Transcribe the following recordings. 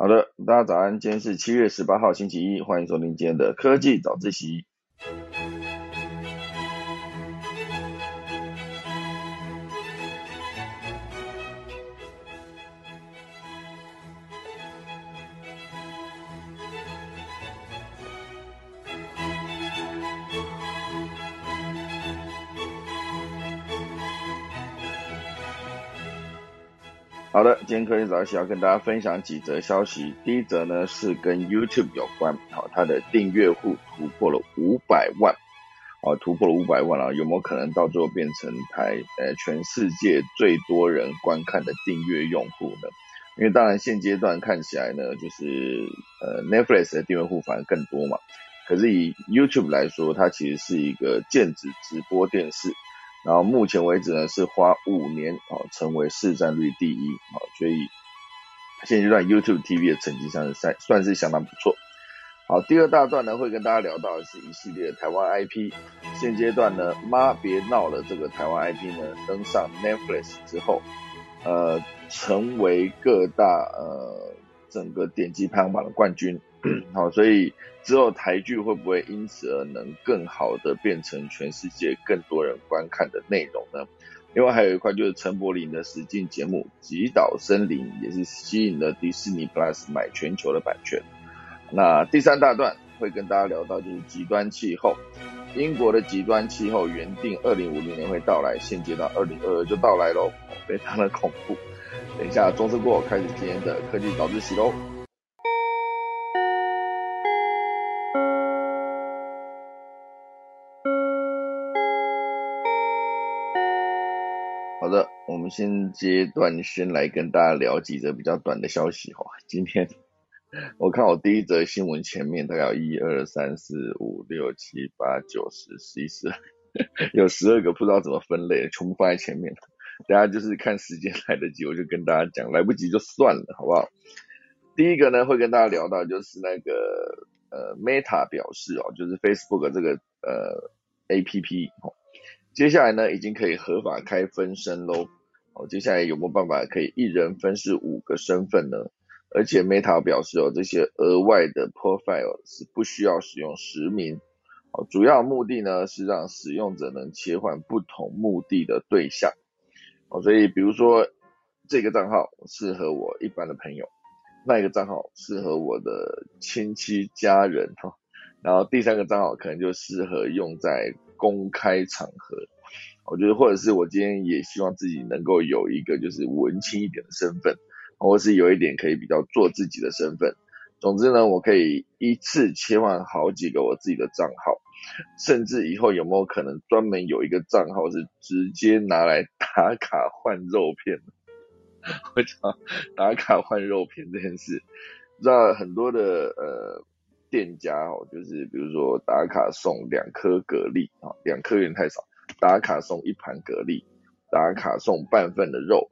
好的，大家早安，今天是七月十八号星期一，欢迎收听今天的科技早自习。好的，今天科技早起要跟大家分享几则消息。第一则呢是跟 YouTube 有关，好，它的订阅户突破了五百万，哦，突破了五百万啊，有没有可能到最后变成台呃全世界最多人观看的订阅用户呢？因为当然现阶段看起来呢，就是呃 Netflix 的订阅户反而更多嘛，可是以 YouTube 来说，它其实是一个电子直播电视。然后目前为止呢，是花五年哦，成为市占率第一哦，所以现阶段 YouTube TV 的成绩上是算算是相当不错。好，第二大段呢，会跟大家聊到的是一系列台湾 IP。现阶段呢，妈别闹了，这个台湾 IP 呢登上 Netflix 之后，呃，成为各大呃整个点击排行榜的冠军。好，所以之后台剧会不会因此而能更好的变成全世界更多人观看的内容呢？另外还有一块就是陈柏霖的实境节目《极岛森林》也是吸引了迪士尼 Plus 买全球的版权。那第三大段会跟大家聊到就是极端气候，英国的极端气候原定二零五零年会到来，现阶段二零二二就到来喽，非常的恐怖。等一下钟声过，开始今天的科技早自习喽。好的，我们先阶段先来跟大家聊几则比较短的消息哈。今天我看我第一则新闻前面大概有一二三四五六七八九十十一十二，有十二个不知道怎么分类，全部放在前面。大家就是看时间来得及，我就跟大家讲，来不及就算了，好不好？第一个呢，会跟大家聊到就是那个呃，Meta 表示哦，就是 Facebook 这个呃 APP 哦。接下来呢，已经可以合法开分身喽。哦，接下来有没有办法可以一人分饰五个身份呢？而且 Meta 表示哦，这些额外的 profile 是不需要使用实名。哦，主要目的呢是让使用者能切换不同目的的对象。哦，所以比如说这个账号适合我一般的朋友，那一个账号适合我的亲戚家人哈，然后第三个账号可能就适合用在。公开场合，我觉得或者是我今天也希望自己能够有一个就是文青一点的身份，或是有一点可以比较做自己的身份。总之呢，我可以一次切换好几个我自己的账号，甚至以后有没有可能专门有一个账号是直接拿来打卡换肉片？我讲打卡换肉片这件事，知道很多的呃。店家哦，就是比如说打卡送两颗蛤蜊啊，两颗有点太少，打卡送一盘蛤蜊，打卡送半份的肉，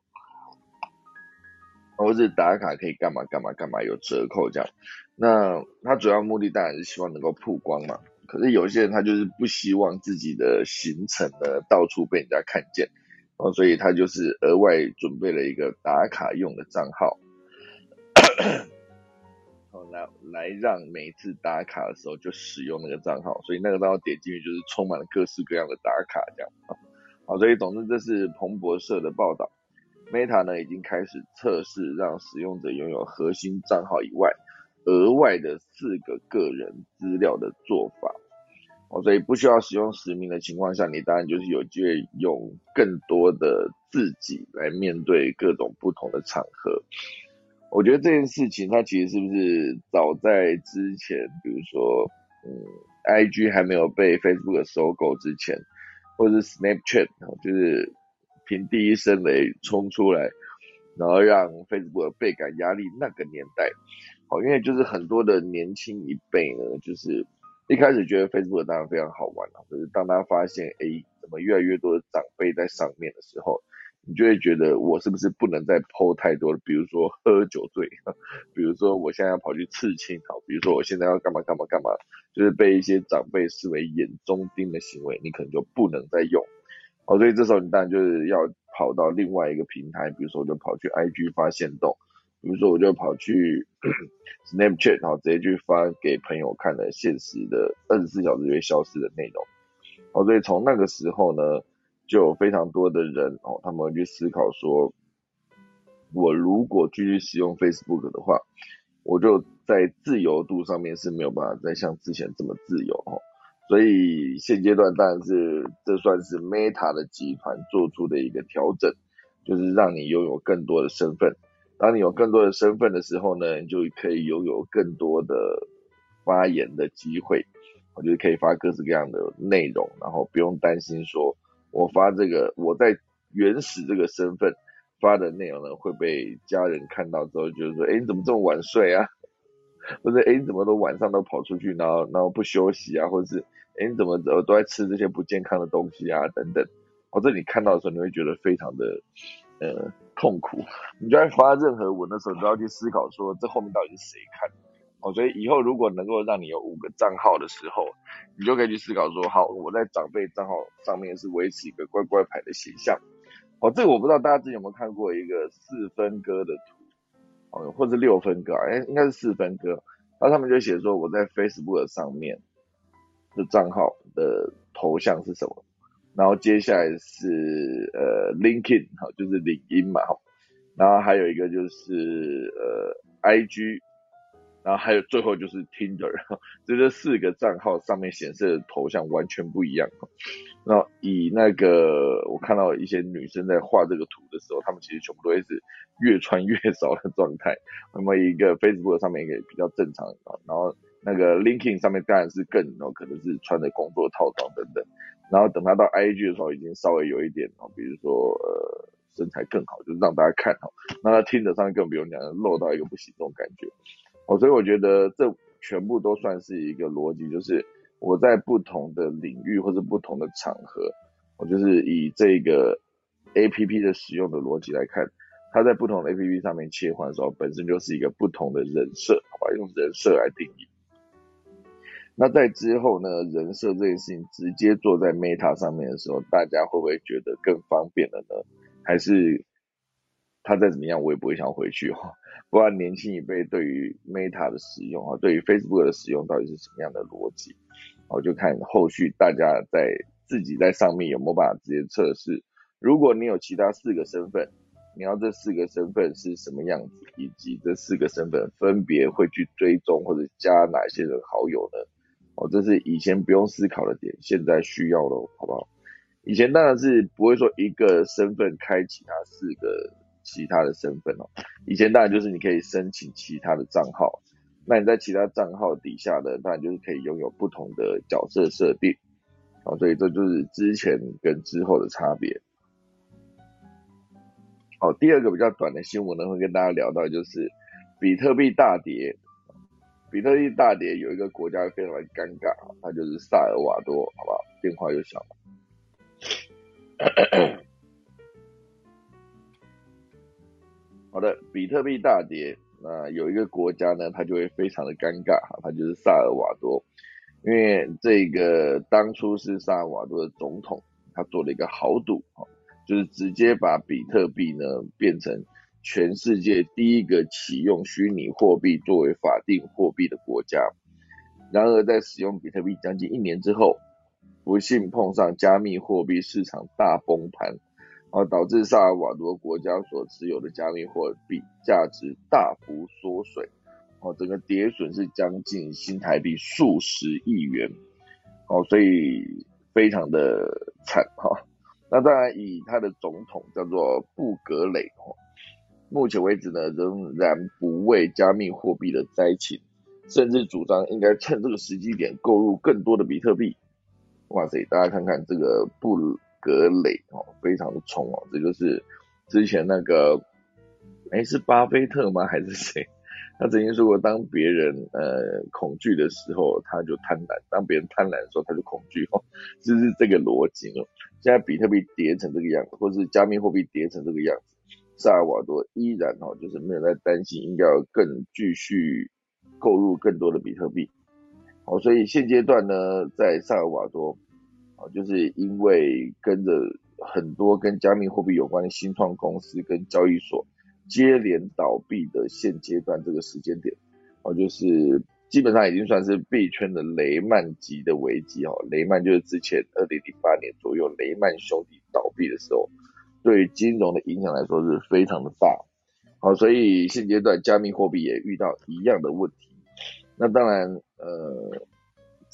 或是打卡可以干嘛干嘛干嘛有折扣这样。那他主要目的当然是希望能够曝光嘛。可是有些人他就是不希望自己的行程呢到处被人家看见，哦，所以他就是额外准备了一个打卡用的账号。来让每次打卡的时候就使用那个账号，所以那个账号点进去就是充满了各式各样的打卡这样。好，所以总之这是彭博社的报道，Meta 呢已经开始测试让使用者拥有核心账号以外额外的四个个人资料的做法。哦，所以不需要使用实名的情况下，你当然就是有机会用更多的自己来面对各种不同的场合。我觉得这件事情，它其实是不是早在之前，比如说，嗯，IG 还没有被 Facebook 收购之前，或者是 Snapchat，就是凭第一声雷冲出来，然后让 Facebook 倍感压力那个年代，好，因为就是很多的年轻一辈呢，就是一开始觉得 Facebook 当然非常好玩了，可是当他发现，哎，怎么越来越多的长辈在上面的时候，你就会觉得我是不是不能再剖太多了？比如说喝酒醉，比如说我现在要跑去刺青，好，比如说我现在要干嘛干嘛干嘛，就是被一些长辈视为眼中钉的行为，你可能就不能再用。哦，所以这时候你当然就是要跑到另外一个平台，比如说我就跑去 IG 发现动，比如说我就跑去 Snapchat，然后直接去发给朋友看的现实的二十四小时就会消失的内容。哦，所以从那个时候呢，就有非常多的人哦，他们去思考说，我如果继续使用 Facebook 的话，我就在自由度上面是没有办法再像之前这么自由哦。所以现阶段当然是这算是 Meta 的集团做出的一个调整，就是让你拥有更多的身份。当你有更多的身份的时候呢，你就可以拥有更多的发言的机会。我觉得可以发各式各样的内容，然后不用担心说我发这个我在原始这个身份发的内容呢会被家人看到之后，就是说，哎，你怎么这么晚睡啊？或者，哎，你怎么都晚上都跑出去，然后然后不休息啊？或者是，哎，你怎么都都在吃这些不健康的东西啊？等等。或者你看到的时候，你会觉得非常的呃痛苦。你就在发任何文的时候，都要去思考说，这后面到底是谁看？哦，所以以后如果能够让你有五个账号的时候，你就可以去思考说，好，我在长辈账号上面是维持一个乖乖牌的形象。哦，这个我不知道大家之前有没有看过一个四分割的图，哦，或者六分割，哎，应该是四分割。然后他们就写说，我在 Facebook 上面的账号的头像是什么？然后接下来是呃 LinkedIn，好，就是领英嘛，然后还有一个就是呃 IG。然后还有最后就是 Tinder，这这四个账号上面显示的头像完全不一样。然后以那个我看到一些女生在画这个图的时候，她们其实全部都会是越穿越少的状态。那么一个 Facebook 上面一个比较正常，然后那个 LinkedIn 上面当然是更，然后可能是穿着工作套装等等。然后等他到 IG 的时候，已经稍微有一点，比如说呃身材更好，就是让大家看哈。那他 Tinder 上面更不用讲，露到一个不行这种感觉。哦，所以我觉得这全部都算是一个逻辑，就是我在不同的领域或者不同的场合，我就是以这个 A P P 的使用的逻辑来看，它在不同的 A P P 上面切换的时候，本身就是一个不同的人设，好吧，用人设来定义。那在之后呢，人设这件事情直接做在 Meta 上面的时候，大家会不会觉得更方便了呢？还是他再怎么样，我也不会想回去哈？不知道年轻一辈对于 Meta 的使用啊，对于 Facebook 的使用到底是什么样的逻辑？我就看后续大家在自己在上面有没有办法直接测试。如果你有其他四个身份，你要这四个身份是什么样子，以及这四个身份分别会去追踪或者加哪些人好友呢？哦，这是以前不用思考的点，现在需要了，好不好？以前当然是不会说一个身份开启它四个。其他的身份哦，以前当然就是你可以申请其他的账号，那你在其他账号底下的，当然就是可以拥有不同的角色设定，哦，所以这就是之前跟之后的差别。好，第二个比较短的新闻呢，会跟大家聊到就是比特币大跌，比特币大跌有一个国家非常的尴尬，它就是萨尔瓦多，好不好？电话又响了。好的，比特币大跌，那有一个国家呢，它就会非常的尴尬哈，它就是萨尔瓦多，因为这个当初是萨尔瓦多的总统，他做了一个豪赌哈，就是直接把比特币呢变成全世界第一个启用虚拟货币作为法定货币的国家。然而在使用比特币将近一年之后，不幸碰上加密货币市场大崩盘。而导致萨尔瓦多国家所持有的加密货币价值大幅缩水，哦，整个跌损是将近新台币数十亿元，哦，所以非常的惨哈。那当然，以他的总统叫做布格雷，哦，目前为止呢，仍然不为加密货币的灾情，甚至主张应该趁这个时机点购入更多的比特币。哇塞，大家看看这个布。格雷哦，非常的冲哦，这就是之前那个，哎，是巴菲特吗？还是谁？他曾经说过，当别人呃恐惧的时候，他就贪婪；当别人贪婪的时候，他就恐惧哦，就是这个逻辑哦。现在比特币跌成这个样子，或是加密货币跌成这个样子，萨尔瓦多依然哦，就是没有在担心，应该要更继续购入更多的比特币。哦，所以现阶段呢，在萨尔瓦多。啊，就是因为跟着很多跟加密货币有关的新创公司跟交易所，接连倒闭的现阶段这个时间点，哦，就是基本上已经算是币圈的雷曼级的危机哦。雷曼就是之前二零零八年左右雷曼兄弟倒闭的时候，对金融的影响来说是非常的大。好，所以现阶段加密货币也遇到一样的问题。那当然，呃，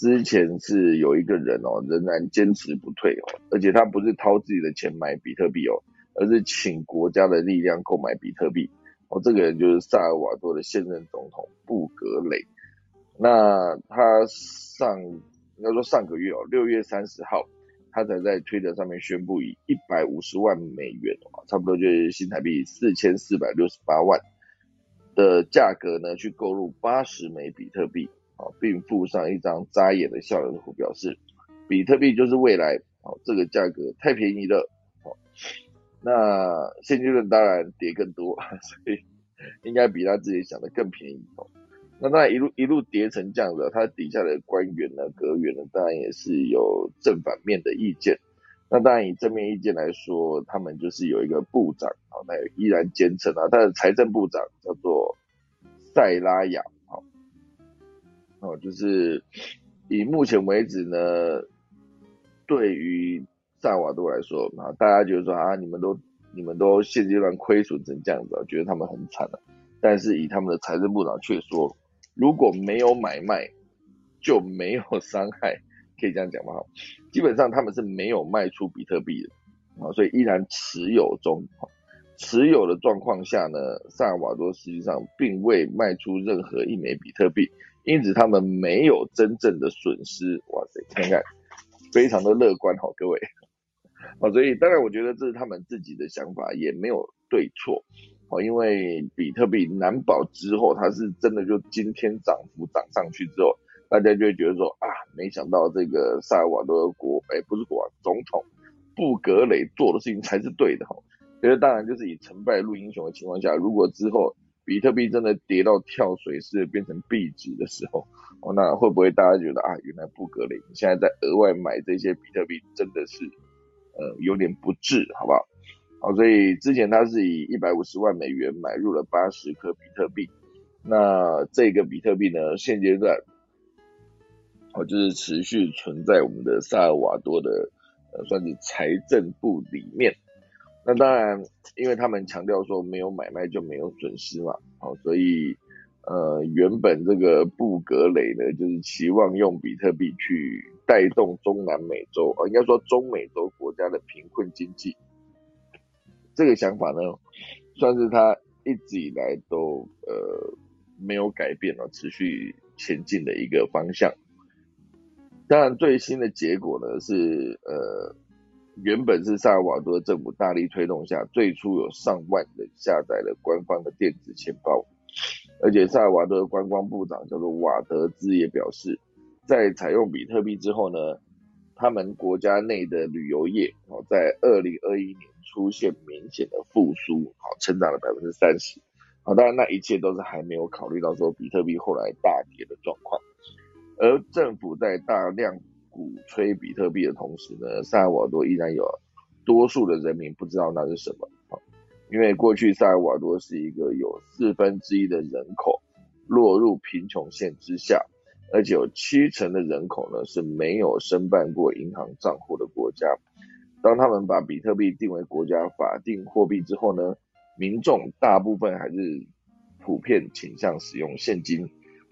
之前是有一个人哦，仍然坚持不退哦，而且他不是掏自己的钱买比特币哦。而是请国家的力量购买比特币，哦，这个人就是萨尔瓦多的现任总统布格雷。那他上应该说上个月哦，六月三十号，他才在推特上面宣布以一百五十万美元哦，差不多就是新台币四千四百六十八万的价格呢，去购入八十枚比特币，啊，并附上一张扎眼的笑容图，表示比特币就是未来，哦，这个价格太便宜了，哦。那现阶段当然跌更多，所以应该比他自己想的更便宜哦。那当然一路一路跌成这样子，他底下的官员呢、阁员呢，当然也是有正反面的意见。那当然以正面意见来说，他们就是有一个部长啊，那依然坚称啊，他的财政部长叫做塞拉雅，哦，就是以目前为止呢，对于。萨瓦多来说啊，大家觉得说啊，你们都你们都现阶段亏损成这样子，觉得他们很惨了。但是以他们的财政部长却说，如果没有买卖，就没有伤害，可以这样讲吗？基本上他们是没有卖出比特币的啊，所以依然持有中。持有的状况下呢，萨尔瓦多实际上并未卖出任何一枚比特币，因此他们没有真正的损失。哇塞，看看，非常的乐观哈，各位。哦，所以当然，我觉得这是他们自己的想法，也没有对错。哦，因为比特币难保之后，它是真的就今天涨幅涨上去之后，大家就会觉得说啊，没想到这个萨尔瓦多国，哎，不是国王，总统布格雷做的事情才是对的哈。觉得当然就是以成败论英雄的情况下，如果之后比特币真的跌到跳水式变成币值的时候，哦，那会不会大家觉得啊，原来布格林现在在额外买这些比特币，真的是？呃，有点不智，好不好？好，所以之前他是以一百五十万美元买入了八十颗比特币，那这个比特币呢，现阶段哦，就是持续存在我们的萨尔瓦多的呃，算是财政部里面。那当然，因为他们强调说没有买卖就没有损失嘛，好，所以呃，原本这个布格雷呢，就是期望用比特币去。带动中南美洲啊，应该说中美洲国家的贫困经济，这个想法呢，算是他一直以来都呃没有改变了，持续前进的一个方向。当然，最新的结果呢是呃，原本是萨尔瓦多政府大力推动下，最初有上万人下载了官方的电子钱包，而且萨尔瓦多的观光部长叫做瓦德兹也表示。在采用比特币之后呢，他们国家内的旅游业哦，在二零二一年出现明显的复苏，好，成长了百分之三十，好，当然那一切都是还没有考虑到说比特币后来大跌的状况，而政府在大量鼓吹比特币的同时呢，萨尔瓦多依然有多数的人民不知道那是什么，因为过去萨尔瓦多是一个有四分之一的人口落入贫穷线之下。而且有七成的人口呢是没有申办过银行账户的国家。当他们把比特币定为国家法定货币之后呢，民众大部分还是普遍倾向使用现金。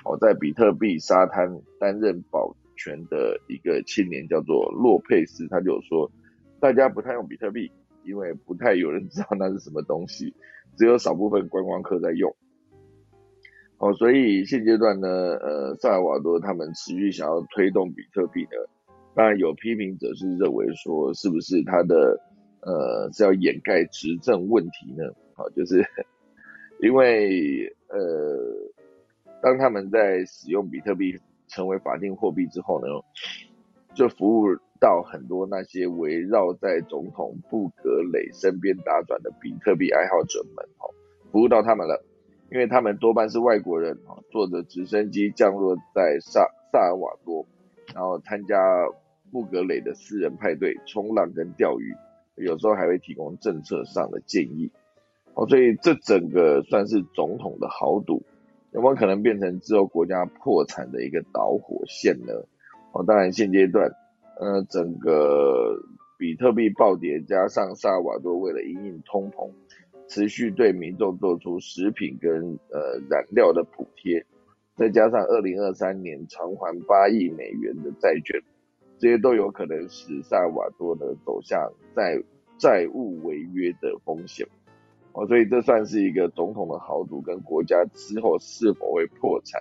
哦，在比特币沙滩担任保全的一个青年叫做洛佩斯，他就说，大家不太用比特币，因为不太有人知道那是什么东西，只有少部分观光客在用。哦，所以现阶段呢，呃，萨尔瓦多他们持续想要推动比特币呢，当然有批评者是认为说，是不是他的呃是要掩盖执政问题呢？好，就是因为呃，当他们在使用比特币成为法定货币之后呢，就服务到很多那些围绕在总统布格雷身边打转的比特币爱好者们，哦，服务到他们了。因为他们多半是外国人，坐着直升机降落在萨萨尔瓦多，然后参加布格雷的私人派对、冲浪跟钓鱼，有时候还会提供政策上的建议。哦，所以这整个算是总统的豪赌，有没有可能变成之后国家破产的一个导火线呢？哦，当然现阶段，呃，整个比特币暴跌，加上萨尔瓦多为了因应通膨，持续对民众做出食品跟呃燃料的补贴，再加上二零二三年偿还八亿美元的债券，这些都有可能使萨尔瓦多呢走向债债务违约的风险。哦，所以这算是一个总统的豪赌，跟国家之后是否会破产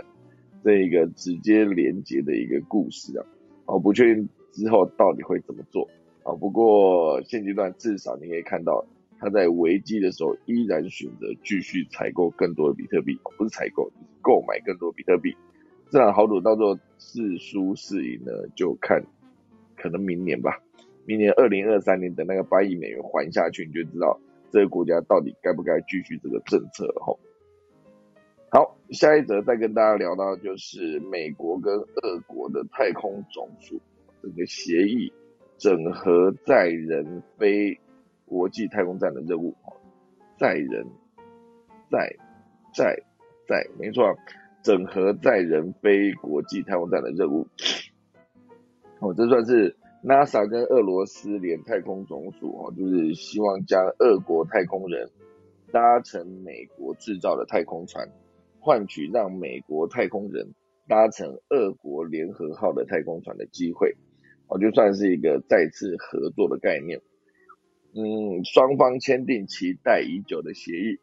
这一个直接连接的一个故事啊。哦，不确定之后到底会怎么做啊。不过现阶段至少你可以看到，他在危机的时候依然选择继续采购更多的比特币，不是采购，就是购买更多比特币。这场豪赌到时候是输是赢呢，就看可能明年吧。明年二零二三年等那个八亿美元还下去，你就知道。这个国家到底该不该继续这个政策？吼，好，下一则再跟大家聊到就是美国跟俄国的太空总署这个协议，整合载人飞国际太空站的任务。载人，载，载，载，没错，整合载人飞国际太空站的任务。哦，这算是。NASA 跟俄罗斯联太空总署哦，就是希望将俄国太空人搭乘美国制造的太空船，换取让美国太空人搭乘俄国联合号的太空船的机会，哦，就算是一个再次合作的概念。嗯，双方签订期待已久的协议，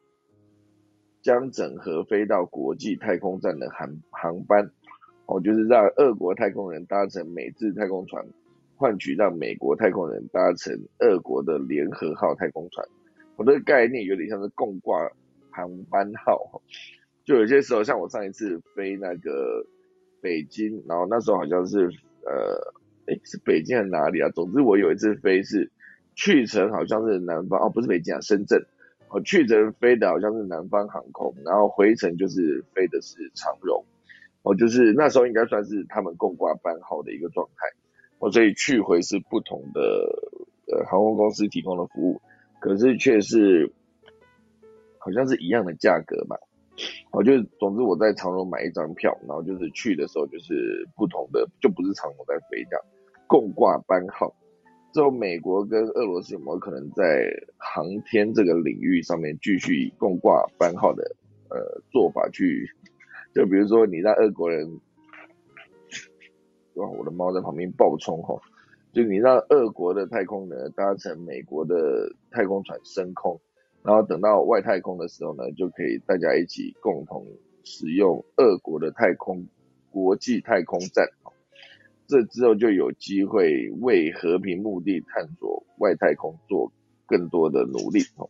将整合飞到国际太空站的航航班，哦，就是让俄国太空人搭乘美制太空船。换取让美国太空人搭乘俄国的联合号太空船，我的概念有点像是共挂航班号，就有些时候像我上一次飞那个北京，然后那时候好像是呃，哎是北京还是哪里啊？总之我有一次飞是去程好像是南方哦，不是北京啊，深圳，我去程飞的好像是南方航空，然后回程就是飞的是长荣，哦就是那时候应该算是他们共挂班号的一个状态。所以去回是不同的呃航空公司提供的服务，可是却是好像是一样的价格吧。我就总之我在长荣买一张票，然后就是去的时候就是不同的，就不是长荣在飞这样，共挂班号。之后美国跟俄罗斯有没有可能在航天这个领域上面继续共挂班号的呃做法去？就比如说你让俄国人。哇！我的猫在旁边暴冲吼，就你让俄国的太空人搭乘美国的太空船升空，然后等到外太空的时候呢，就可以大家一起共同使用俄国的太空国际太空站哦，这之后就有机会为和平目的探索外太空做更多的努力哦。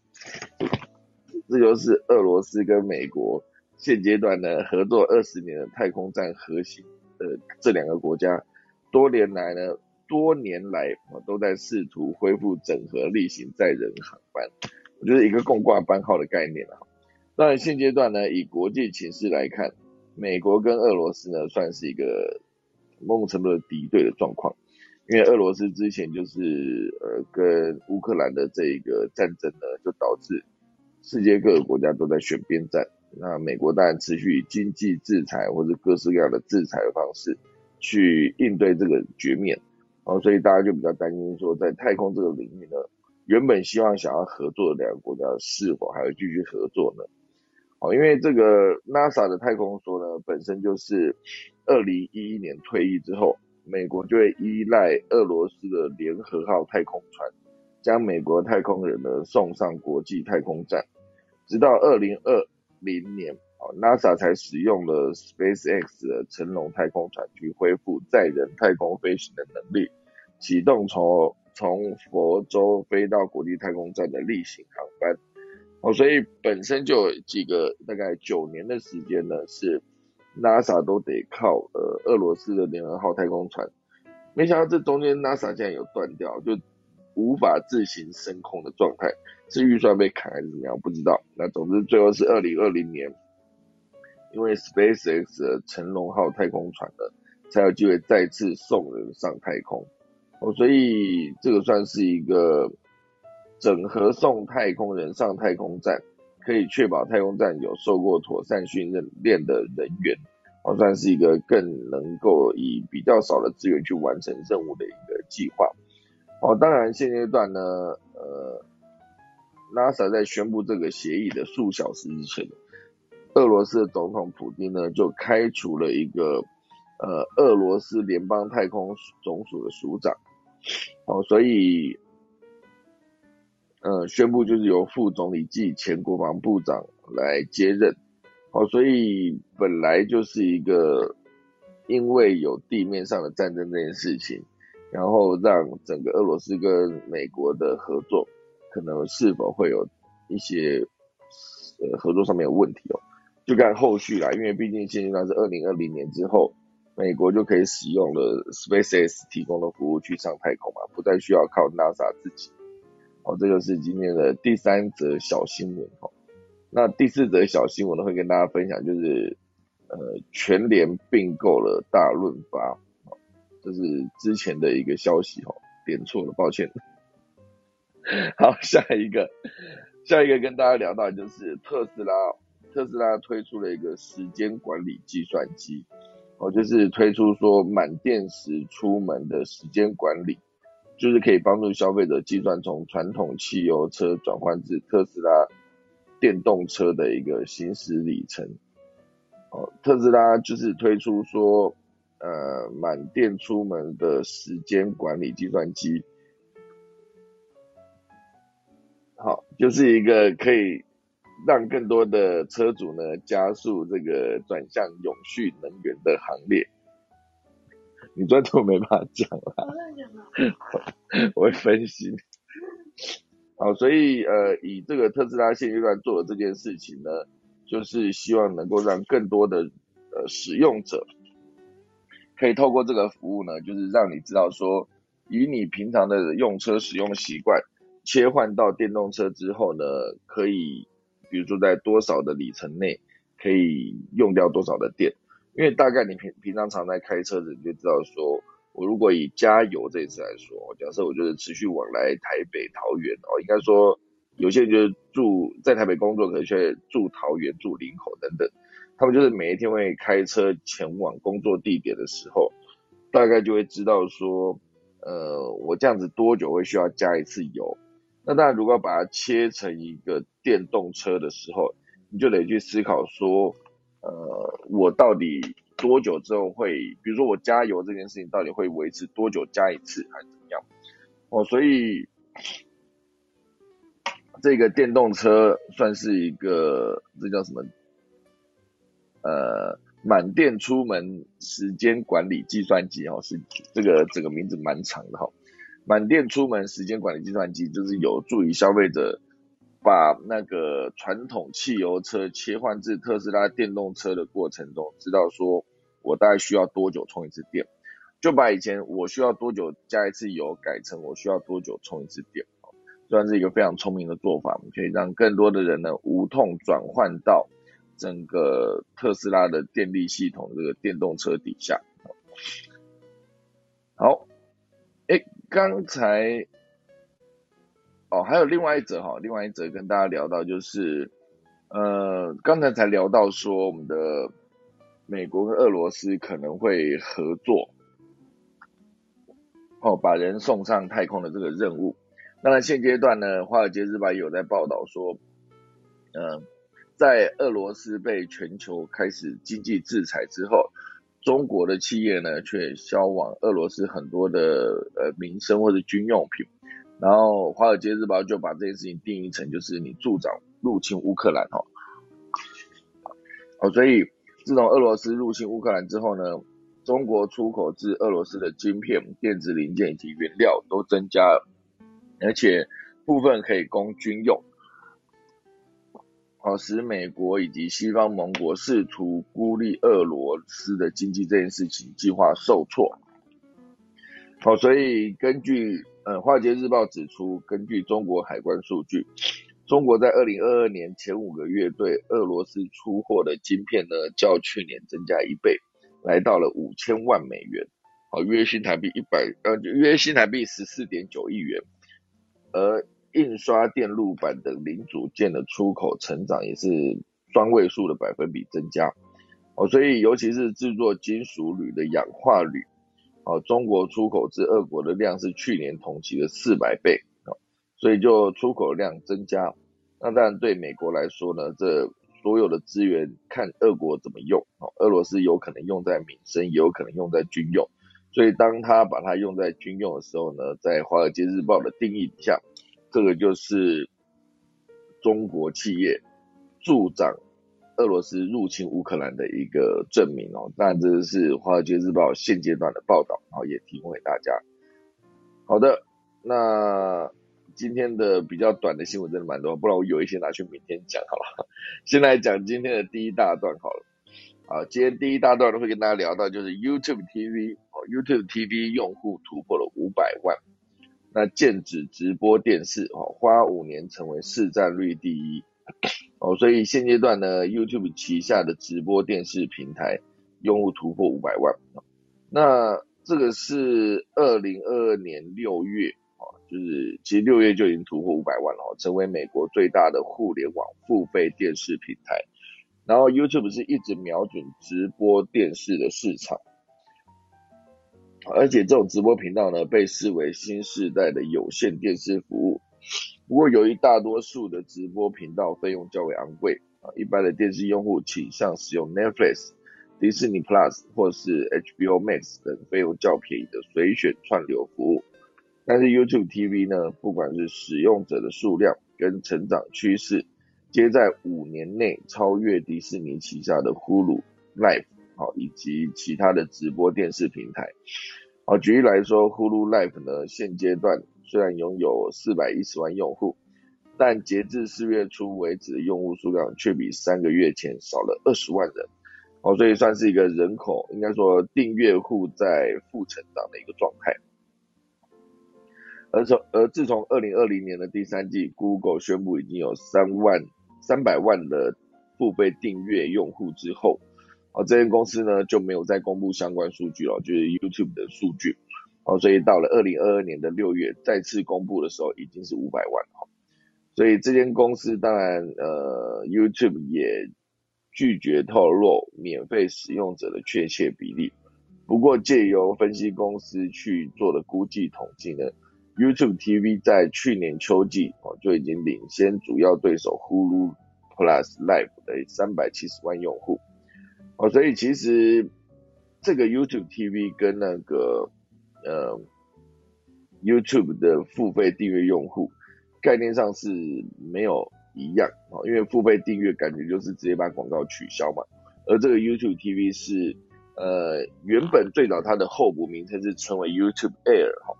这就是俄罗斯跟美国现阶段呢合作二十年的太空站核心。呃，这两个国家多年来呢，多年来我都在试图恢复整合例行载人航班，我觉得一个共挂班号的概念啊。当然现阶段呢，以国际形势来看，美国跟俄罗斯呢算是一个某种程度的敌对的状况，因为俄罗斯之前就是呃跟乌克兰的这一个战争呢，就导致世界各个国家都在选边站。那美国当然持续以经济制裁或者各式各样的制裁的方式去应对这个局面，哦，所以大家就比较担心说，在太空这个领域呢，原本希望想要合作的两个国家是否还会继续合作呢？哦，因为这个 NASA 的太空说呢，本身就是二零一一年退役之后，美国就会依赖俄罗斯的联合号太空船，将美国太空人呢送上国际太空站，直到二零二。零年，哦，NASA 才使用了 SpaceX 的成龙太空船去恢复载人太空飞行的能力，启动从从佛州飞到国际太空站的例行航班。哦，所以本身就有几个大概九年的时间呢，是 NASA 都得靠呃俄罗斯的联合号太空船。没想到这中间 NASA 竟然有断掉，就无法自行升空的状态。是预算被砍还是怎么样？不知道。那总之最后是二零二零年，因为 SpaceX 的成龙号太空船呢，才有机会再次送人上太空。哦，所以这个算是一个整合送太空人上太空站，可以确保太空站有受过妥善训练的人员，哦，算是一个更能够以比较少的资源去完成任务的一个计划。哦，当然现阶段呢，呃，NASA 在宣布这个协议的数小时之前，俄罗斯的总统普京呢就开除了一个呃俄罗斯联邦太空总署的署长。哦，所以。呃，宣布就是由副总理暨前国防部长来接任，好，所以本来就是一个因为有地面上的战争这件事情，然后让整个俄罗斯跟美国的合作可能是否会有一些呃合作上面有问题哦，就看后续啦，因为毕竟现阶段是二零二零年之后，美国就可以使用了 SpaceX 提供的服务去上太空嘛，不再需要靠 NASA 自己。哦，这就是今天的第三则小新闻哈。那第四则小新闻呢，会跟大家分享，就是呃，全联并购了大润发，这是之前的一个消息哈，点错了，抱歉。好，下一个，下一个跟大家聊到就是特斯拉，特斯拉推出了一个时间管理计算机，哦，就是推出说满电时出门的时间管理。就是可以帮助消费者计算从传统汽油车转换至特斯拉电动车的一个行驶里程。哦，特斯拉就是推出说，呃，满电出门的时间管理计算机。好，就是一个可以让更多的车主呢加速这个转向永续能源的行列。你专注没办法讲了，我会分析。好，所以呃，以这个特斯拉现阶段做的这件事情呢，就是希望能够让更多的呃使用者，可以透过这个服务呢，就是让你知道说，以你平常的用车使用习惯，切换到电动车之后呢，可以比如说在多少的里程内，可以用掉多少的电。因为大概你平平常常在开车的，你就知道说，我如果以加油这一次来说，假设我就是持续往来台北、桃园哦，应该说有些人就是住在台北工作，可能却住桃园、住林口等等，他们就是每一天会开车前往工作地点的时候，大概就会知道说，呃，我这样子多久会需要加一次油？那当然，如果把它切成一个电动车的时候，你就得去思考说。呃，我到底多久之后会，比如说我加油这件事情到底会维持多久加一次还是怎么样？哦，所以这个电动车算是一个这叫什么？呃，满电出门时间管理计算机哦，是这个这个名字蛮长的哈。满电出门时间管理计算机就是有助于消费者。把那个传统汽油车切换至特斯拉电动车的过程中，知道说我大概需要多久充一次电，就把以前我需要多久加一次油改成我需要多久充一次电，算是一个非常聪明的做法，可以让更多的人呢无痛转换到整个特斯拉的电力系统这个电动车底下。好，哎，刚才。哦，还有另外一则哈，另外一则跟大家聊到就是，呃，刚才才聊到说我们的美国跟俄罗斯可能会合作，哦，把人送上太空的这个任务。当然现阶段呢，华尔街日报有在报道说，嗯，在俄罗斯被全球开始经济制裁之后，中国的企业呢却销往俄罗斯很多的呃民生或者军用品。然后《华尔街日报》就把这件事情定义成就是你助长入侵乌克兰哦，哦，所以自从俄罗斯入侵乌克兰之后呢，中国出口至俄罗斯的晶片、电子零件以及原料都增加了，而且部分可以供军用，好使美国以及西方盟国试图孤立俄罗斯的经济这件事情计划受挫，好，所以根据。嗯，华尔街日报指出，根据中国海关数据，中国在二零二二年前五个月对俄罗斯出货的晶片呢，较去年增加一倍，来到了五千万美元，好，约新台币一百，呃，约新台币十四点九亿元。而印刷电路板等零组件的出口成长也是双位数的百分比增加。哦，所以尤其是制作金属铝的氧化铝，哦，中国出口至俄国的量是去年同期的四百倍，哦，所以就出口量增加。那当然对美国来说呢，这所有的资源看俄国怎么用，哦，俄罗斯有可能用在民生，也有可能用在军用。所以，当他把它用在军用的时候呢，在《华尔街日报》的定义底下，这个就是中国企业助长俄罗斯入侵乌克兰的一个证明哦。当然，这是《华尔街日报》现阶段的报道，然后也提供给大家。好的，那今天的比较短的新闻真的蛮多，不然我有一些拿去明天讲好了。先来讲今天的第一大段好了。啊，今天第一大段会跟大家聊到就是 YouTube TV 哦。YouTube TV 用户突破了五百万，那剑指直播电视哦，花五年成为市占率第一哦，所以现阶段呢，YouTube 旗下的直播电视平台用户突破五百万，那这个是二零二二年六月哦，就是其实六月就已经突破五百万了，成为美国最大的互联网付费电视平台，然后 YouTube 是一直瞄准直播电视的市场。而且这种直播频道呢，被视为新时代的有线电视服务。不过，由于大多数的直播频道费用较为昂贵啊，一般的电视用户倾向使用 Netflix、迪士尼 Plus 或是 HBO Max 等费用较便宜的随选串流服务。但是 YouTube TV 呢，不管是使用者的数量跟成长趋势，皆在五年内超越迪士尼旗下的 Hulu Live。好，以及其他的直播电视平台。好，举例来说，Hulu Live 呢，现阶段虽然拥有四百一十万用户，但截至四月初为止用户数量却比三个月前少了二十万人。哦，所以算是一个人口应该说订阅户在负成长的一个状态。而从而自从二零二零年的第三季，Google 宣布已经有三万三百万的付费订阅用户之后。哦，这间公司呢就没有再公布相关数据了，就是 YouTube 的数据。哦，所以到了二零二二年的六月再次公布的时候，已经是五百万哈。所以这间公司当然呃，YouTube 也拒绝透露免费使用者的确切比例。不过借由分析公司去做的估计统计呢，YouTube TV 在去年秋季哦就已经领先主要对手 Hulu Plus Live 的三百七十万用户。哦，所以其实这个 YouTube TV 跟那个呃 YouTube 的付费订阅用户概念上是没有一样哦，因为付费订阅感觉就是直接把广告取消嘛，而这个 YouTube TV 是呃原本最早它的候补名称是称为 YouTube Air 哈，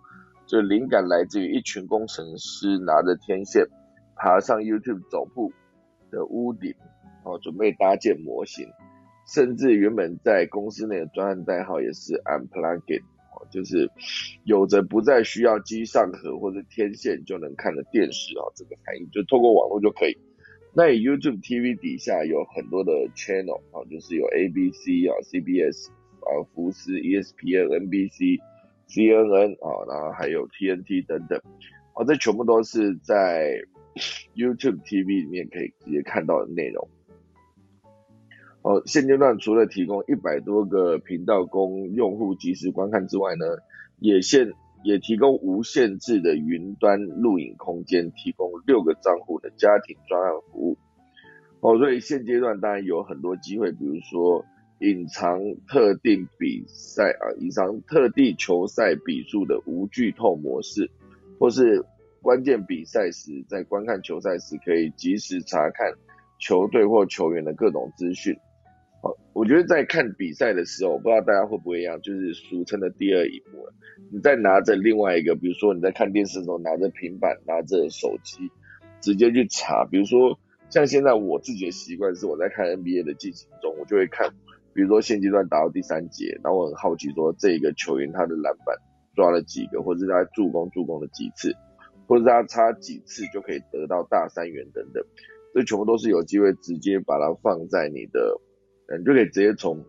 就灵感来自于一群工程师拿着天线爬上 YouTube 总部的屋顶哦，准备搭建模型。甚至原本在公司内的专案代号也是 Unplugged，就是有着不再需要机上盒或者天线就能看的电视啊，这个含义就透过网络就可以。那 YouTube TV 底下有很多的 channel 啊，就是有 ABC 啊、CBS 啊、福斯、ESPN、NBC、CNN 啊，然后还有 TNT 等等，啊，这全部都是在 YouTube TV 里面可以直接看到的内容。哦，现阶段除了提供一百多个频道供用户及时观看之外呢，也限也提供无限制的云端录影空间，提供六个账户的家庭专案服务。哦，所以现阶段当然有很多机会，比如说隐藏特定比赛啊，隐藏特定球赛比数的无剧透模式，或是关键比赛时在观看球赛时可以及时查看球队或球员的各种资讯。我觉得在看比赛的时候，我不知道大家会不会一样，就是俗称的第二荧幕。你在拿着另外一个，比如说你在看电视的时候，拿着平板、拿着手机，直接去查。比如说像现在我自己的习惯是，我在看 NBA 的进行中，我就会看，比如说现阶段打到第三节，然后我很好奇说这个球员他的篮板抓了几个，或者是他助攻助攻了几次，或者他差几次就可以得到大三元等等，这全部都是有机会直接把它放在你的。你就可以直接从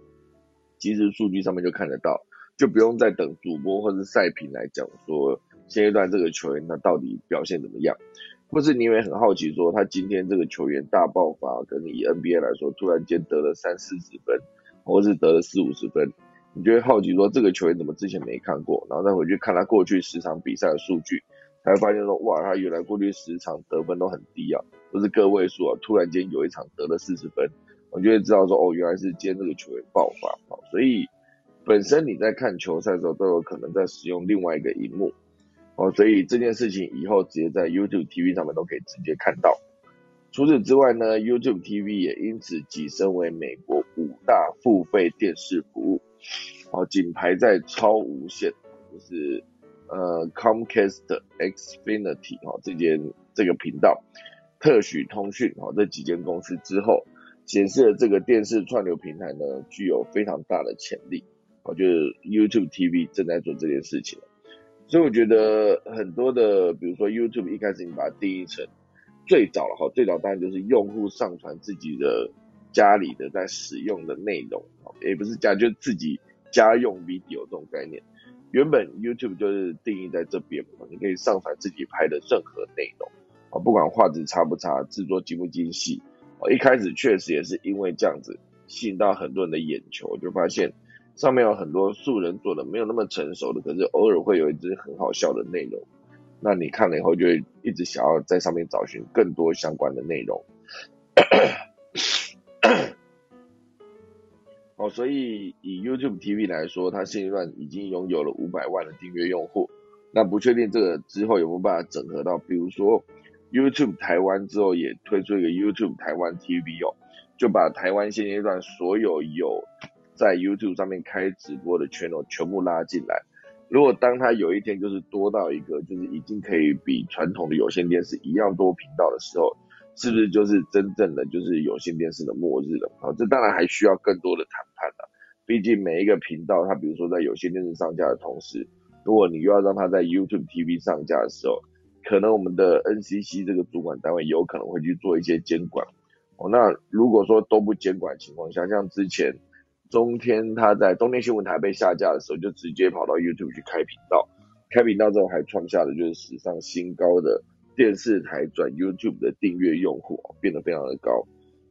即时数据上面就看得到，就不用再等主播或者赛评来讲说现阶段这个球员他到底表现怎么样。或是你也很好奇说，他今天这个球员大爆发，跟以 NBA 来说，突然间得了三四十分，或是得了四五十分，你就会好奇说，这个球员怎么之前没看过，然后再回去看他过去十场比赛的数据，才会发现说，哇，他原来过去十场得分都很低啊，都是个位数啊，突然间有一场得了四十分，我就会知道说，哦，原来是今天这个球员爆发啊，所以本身你在看球赛的时候，都有可能在使用另外一个荧幕。哦，所以这件事情以后直接在 YouTube TV 上面都可以直接看到。除此之外呢，YouTube TV 也因此跻身为美国五大付费电视服务，哦，仅排在超无线，就是呃 Comcast、Xfinity 哦这间这个频道，特许通讯哦这几间公司之后，显示了这个电视串流平台呢具有非常大的潜力。我觉得 YouTube TV 正在做这件事情。所以我觉得很多的，比如说 YouTube 一开始你把它定义成最早了哈，最早当然就是用户上传自己的家里的在使用的内容，也不是家，就自己家用 video 这种概念。原本 YouTube 就是定义在这边嘛，你可以上传自己拍的任何内容啊，不管画质差不差，制作精不精细。哦，一开始确实也是因为这样子吸引到很多人的眼球，就发现。上面有很多素人做的没有那么成熟的，可是偶尔会有一支很好笑的内容，那你看了以后就会一直想要在上面找寻更多相关的内容。哦，所以以 YouTube TV 来说，它现阶段已经拥有了五百万的订阅用户，那不确定这个之后有没有办法整合到，比如说 YouTube 台湾之后也推出一个 YouTube 台湾 TV 哦，就把台湾现阶段所有有在 YouTube 上面开直播的 channel 全部拉进来。如果当他有一天就是多到一个，就是已经可以比传统的有线电视一样多频道的时候，是不是就是真正的就是有线电视的末日了？好，这当然还需要更多的谈判了。毕竟每一个频道，它比如说在有线电视上架的同时，如果你又要让它在 YouTube TV 上架的时候，可能我们的 NCC 这个主管单位有可能会去做一些监管。哦，那如果说都不监管情况下，像之前。中天他在中天新闻台被下架的时候，就直接跑到 YouTube 去开频道，开频道之后还创下了就是史上新高的电视台转 YouTube 的订阅用户，变得非常的高。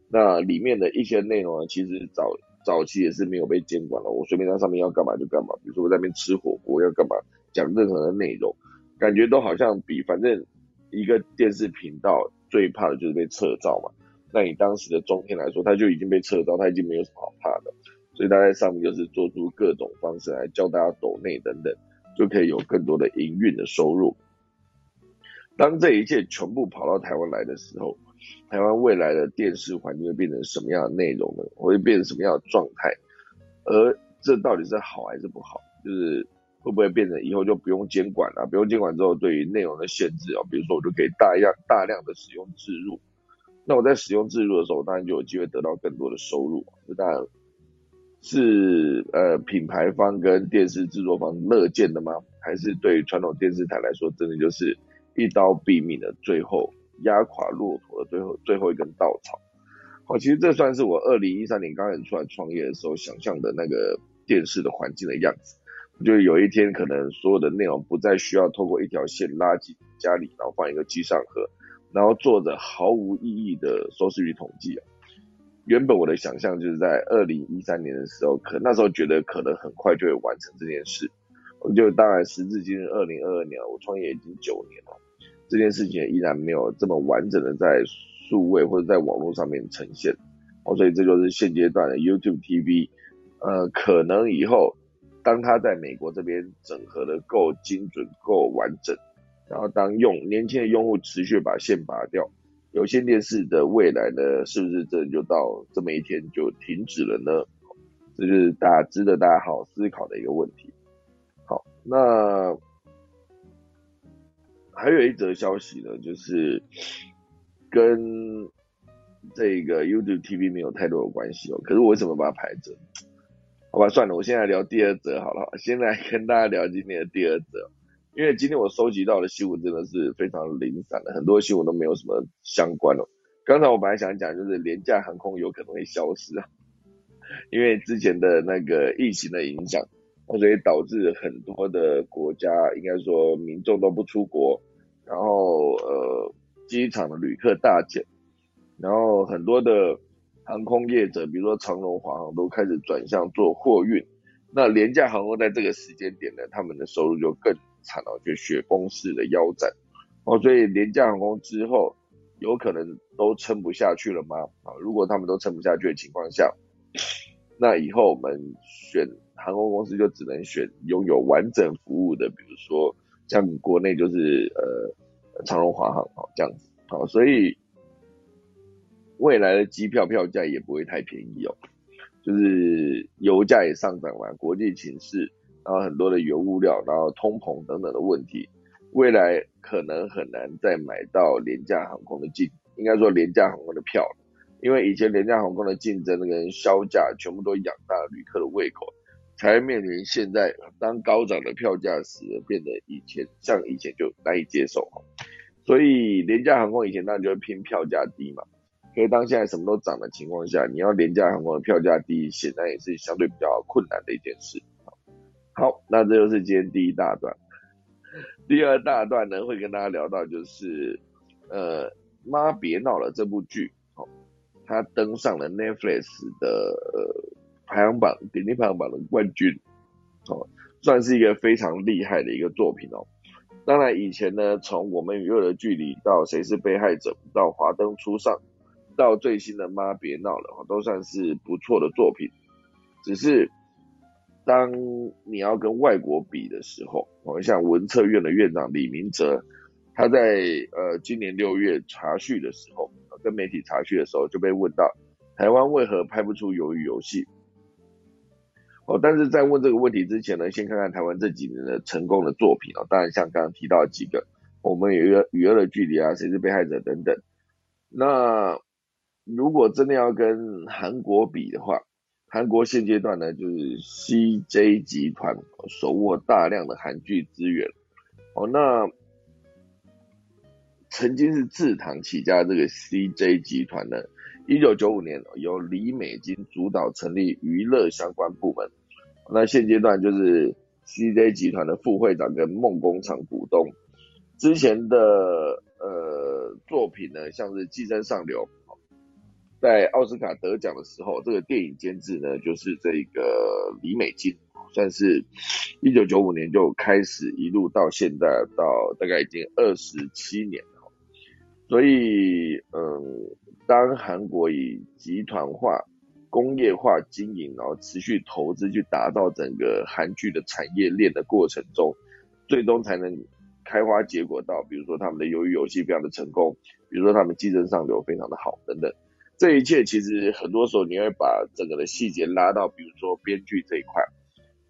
那里面的一些内容呢，其实早早期也是没有被监管的，我随便在上面要干嘛就干嘛，比如说我在那边吃火锅要干嘛，讲任何的内容，感觉都好像比反正一个电视频道最怕的就是被撤照嘛。那你当时的中天来说，他就已经被撤照，他已经没有什么好怕的。所以他在上面就是做出各种方式来教大家抖内等等，就可以有更多的营运的收入。当这一切全部跑到台湾来的时候，台湾未来的电视环境会变成什么样的内容呢？会变成什么样的状态？而这到底是好还是不好？就是会不会变成以后就不用监管了？不用监管之后，对于内容的限制啊，比如说我就可以大量大量的使用自入，那我在使用自入的时候，当然就有机会得到更多的收入。这当然。是呃品牌方跟电视制作方乐见的吗？还是对传统电视台来说，真的就是一刀毙命的最后压垮骆驼的最后最后一根稻草？好，其实这算是我二零一三年刚开始出来创业的时候想象的那个电视的环境的样子。就有一天可能所有的内容不再需要透过一条线拉进家里，然后放一个机上盒，然后做着毫无意义的收视率统计啊。原本我的想象就是在二零一三年的时候，可那时候觉得可能很快就会完成这件事。我就当然时至今日二零二二年，我创业已经九年了，这件事情依然没有这么完整的在数位或者在网络上面呈现。哦，所以这就是现阶段的 YouTube TV。呃，可能以后当它在美国这边整合的够精准、够完整，然后当用年轻的用户持续把线拔掉。有线电视的未来呢，是不是真的就到这么一天就停止了呢？这就是大家值得大家好好思考的一个问题。好，那还有一则消息呢，就是跟这个 YouTube TV 没有太多的关系哦。可是我为什么把它排着？好吧，算了，我现在聊第二则好了。先来跟大家聊今天的第二则。因为今天我收集到的新闻真的是非常零散的，很多新闻都没有什么相关哦。刚才我本来想讲，就是廉价航空有可能会消失啊，因为之前的那个疫情的影响，所以导致很多的国家应该说民众都不出国，然后呃机场的旅客大减，然后很多的航空业者，比如说长荣、华航，都开始转向做货运。那廉价航空在这个时间点呢，他们的收入就更惨了，就雪崩式的腰斩。哦，所以廉价航空之后有可能都撑不下去了吗？啊，如果他们都撑不下去的情况下，那以后我们选航空公司就只能选拥有完整服务的，比如说像国内就是呃长荣、华航哦这样子。好，所以未来的机票票价也不会太便宜哦。就是油价也上涨了，国际情势，然后很多的原物料，然后通膨等等的问题，未来可能很难再买到廉价航空的进，应该说廉价航空的票，因为以前廉价航空的竞争跟销价全部都养大了旅客的胃口，才面临现在当高涨的票价时变得以前像以前就难以接受，所以廉价航空以前当然就会拼票价低嘛。所以当现在什么都涨的情况下，你要廉价航空的票价低，显然也是相对比较困难的一件事。好，那这就是今天第一大段。第二大段呢，会跟大家聊到就是呃，妈别闹了这部剧，哦，它登上了 Netflix 的排行榜点击排行榜的冠军，哦，算是一个非常厉害的一个作品哦。当然以前呢，从我们与恶的距离到谁是被害者，到华灯初上。到最新的妈别闹了，都算是不错的作品。只是当你要跟外国比的时候，哦，像文策院的院长李明哲，他在呃今年六月查叙的时候，跟媒体查叙的时候就被问到，台湾为何拍不出鱿鱼游戏？哦，但是在问这个问题之前呢，先看看台湾这几年的成功的作品哦。当然像刚刚提到几个，我们与与恶的距离啊，谁是被害者等等，那。如果真的要跟韩国比的话，韩国现阶段呢，就是 CJ 集团手握大量的韩剧资源。哦，那曾经是制糖起家这个 CJ 集团呢，一九九五年由李美金主导成立娱乐相关部门。那现阶段就是 CJ 集团的副会长跟梦工厂股东。之前的呃作品呢，像是《寄生上流》。在奥斯卡得奖的时候，这个电影监制呢，就是这个李美静，算是一九九五年就开始，一路到现在，到大概已经二十七年了。所以，嗯，当韩国以集团化、工业化经营，然后持续投资去打造整个韩剧的产业链的过程中，最终才能开花结果到，比如说他们的鱿鱼游戏非常的成功，比如说他们寄生上流非常的好，等等。这一切其实很多时候你会把整个的细节拉到，比如说编剧这一块，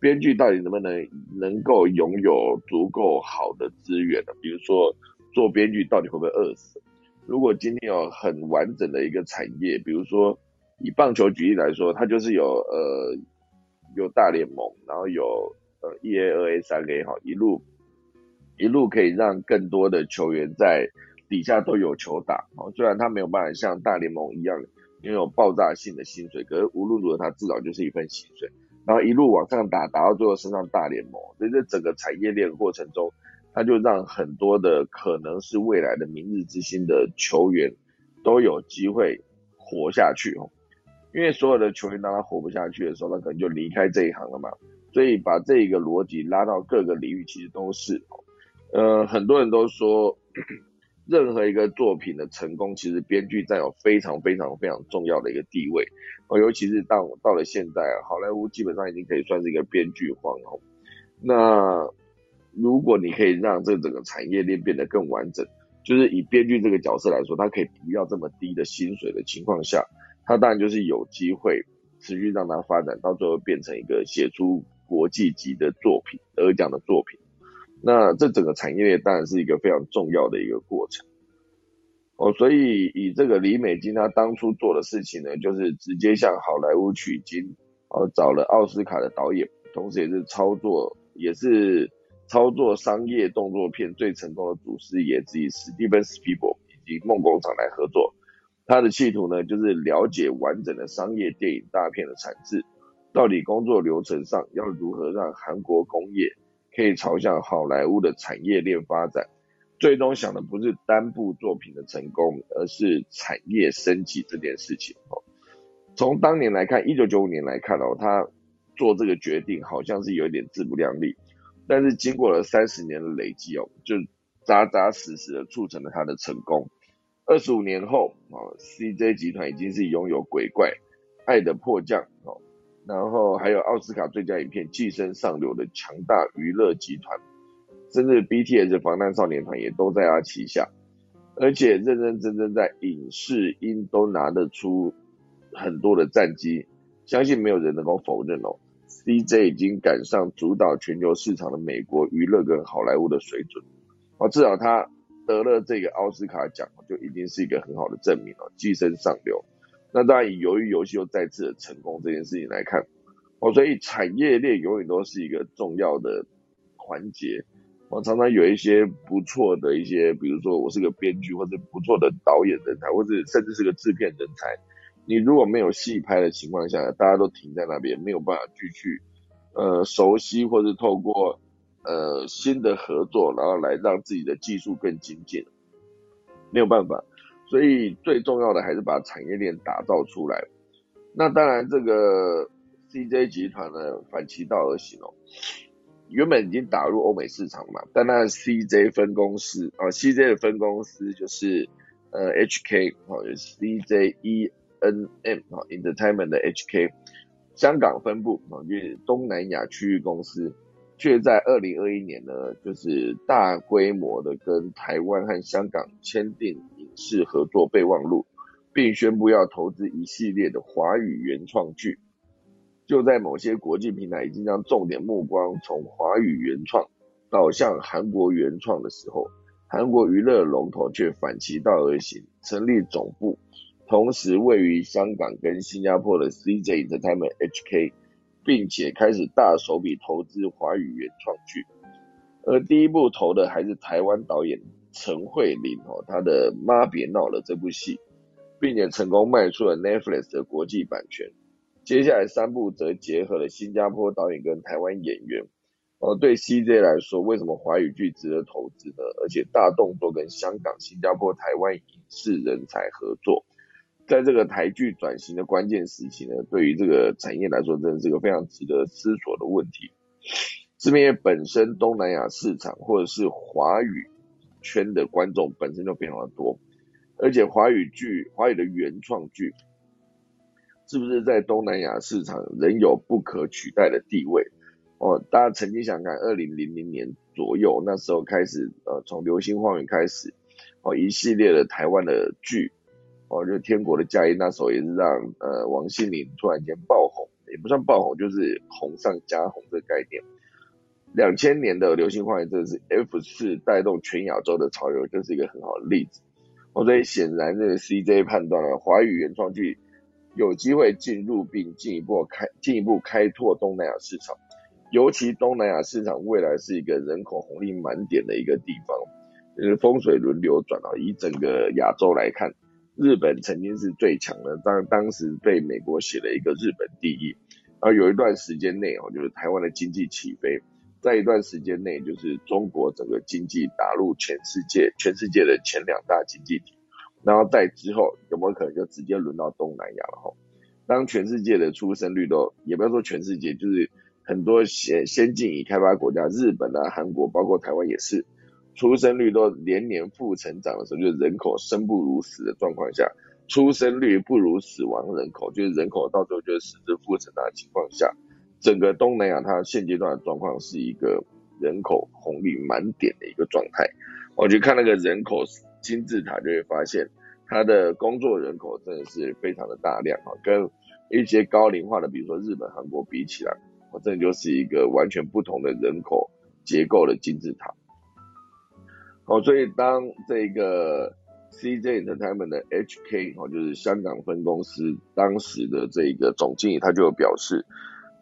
编剧到底能不能能够拥有足够好的资源呢？比如说做编剧到底会不会饿死？如果今天有很完整的一个产业，比如说以棒球举例来说，它就是有呃有大联盟，然后有呃一 A、二 A、三 A 哈，一路一路可以让更多的球员在。底下都有球打哦，虽然他没有办法像大联盟一样拥有爆炸性的薪水，可是无论如何他至少就是一份薪水，然后一路往上打，打到最后升上大联盟，所以这整个产业链过程中，他就让很多的可能是未来的明日之星的球员都有机会活下去哦，因为所有的球员当他活不下去的时候，他可能就离开这一行了嘛，所以把这一个逻辑拉到各个领域，其实都是，呃，很多人都说。任何一个作品的成功，其实编剧占有非常非常非常重要的一个地位哦，尤其是到到了现在，好莱坞基本上已经可以算是一个编剧皇后。那如果你可以让这整个产业链变得更完整，就是以编剧这个角色来说，他可以不要这么低的薪水的情况下，他当然就是有机会持续让他发展，到最后变成一个写出国际级的作品、得奖的作品。那这整个产业链当然是一个非常重要的一个过程哦，所以以这个李美金他当初做的事情呢，就是直接向好莱坞取经，哦，找了奥斯卡的导演，同时也是操作也是操作商业动作片最成功的主师爷之一史蒂芬史皮伯以及梦工厂来合作。他的企图呢，就是了解完整的商业电影大片的产制，到底工作流程上要如何让韩国工业。可以朝向好莱坞的产业链发展，最终想的不是单部作品的成功，而是产业升级这件事情哦。从当年来看，一九九五年来看哦，他做这个决定好像是有点自不量力，但是经过了三十年的累积哦，就扎扎实实的促成了他的成功。二十五年后哦，CJ 集团已经是拥有《鬼怪》《爱的迫降》哦，然后还有奥斯卡最佳影片《寄生上流》的强大娱乐集团。甚至 BTS 防弹少年团也都在他旗下，而且认认真真在影视音都拿得出很多的战绩，相信没有人能够否认哦。CJ 已经赶上主导全球市场的美国娱乐跟好莱坞的水准哦，至少他得了这个奥斯卡奖，就已经是一个很好的证明了，跻身上流。那当然以鱿鱼游戏又再次的成功这件事情来看哦，所以产业链永远都是一个重要的环节。我常常有一些不错的一些，比如说我是个编剧或者不错的导演人才，或者甚至是个制片人才。你如果没有戏拍的情况下，大家都停在那边，没有办法继续呃熟悉或者透过呃新的合作，然后来让自己的技术更精进，没有办法。所以最重要的还是把产业链打造出来。那当然，这个 CJ 集团呢反其道而行哦。原本已经打入欧美市场嘛，但那 CJ 分公司啊，CJ 的分公司就是呃 HK 啊，CJENM 啊，Entertainment 的 HK，香港分部啊，就是东南亚区域公司，却在二零二一年呢，就是大规模的跟台湾和香港签订影视合作备忘录，并宣布要投资一系列的华语原创剧。就在某些国际平台已经将重点目光从华语原创导向韩国原创的时候，韩国娱乐龙头却反其道而行，成立总部，同时位于香港跟新加坡的 CJ Entertainment HK，并且开始大手笔投资华语原创剧，而第一部投的还是台湾导演陈慧琳哦，她的妈别闹了这部戏，并且成功卖出了 Netflix 的国际版权。接下来三部则结合了新加坡导演跟台湾演员。哦，对 CJ 来说，为什么华语剧值得投资呢？而且大动作跟香港、新加坡、台湾影视人才合作，在这个台剧转型的关键时期呢，对于这个产业来说，真的是一个非常值得思索的问题。这边本身东南亚市场或者是华语圈的观众本身就非常的多，而且华语剧、华语的原创剧。是不是在东南亚市场仍有不可取代的地位？哦，大家曾经想看二零零零年左右，那时候开始，呃，从《流星花园》开始，哦，一系列的台湾的剧，哦，就《天国的嫁衣》那时候也是让呃王心凌突然间爆红，也不算爆红，就是红上加红这个概念。两千年的《流星花园》真的是 F 四带动全亚洲的潮流，就是一个很好的例子。哦，所以显然这个 CJ 判断了华语原创剧。有机会进入并进一步开进一步开拓东南亚市场，尤其东南亚市场未来是一个人口红利满点的一个地方，就是风水轮流转啊。以整个亚洲来看，日本曾经是最强的，当当时被美国写了一个日本第一，然后有一段时间内哦，就是台湾的经济起飞，在一段时间内就是中国整个经济打入全世界全世界的前两大经济体。然后在之后有没有可能就直接轮到东南亚了哈？当全世界的出生率都也不要说全世界，就是很多先先进已开发国家，日本啊、韩国，包括台湾也是，出生率都连年负成长的时候，就是人口生不如死的状况下，出生率不如死亡人口，就是人口到最后就是实质负成长的情况下，整个东南亚它现阶段的状况是一个人口红利满点的一个状态。我就看那个人口。金字塔就会发现，它的工作人口真的是非常的大量啊，跟一些高龄化的，比如说日本、韩国比起来，我这就是一个完全不同的人口结构的金字塔。哦，所以当这个 CJ Entertainment 的 HK 哦，就是香港分公司当时的这个总经理，他就表示，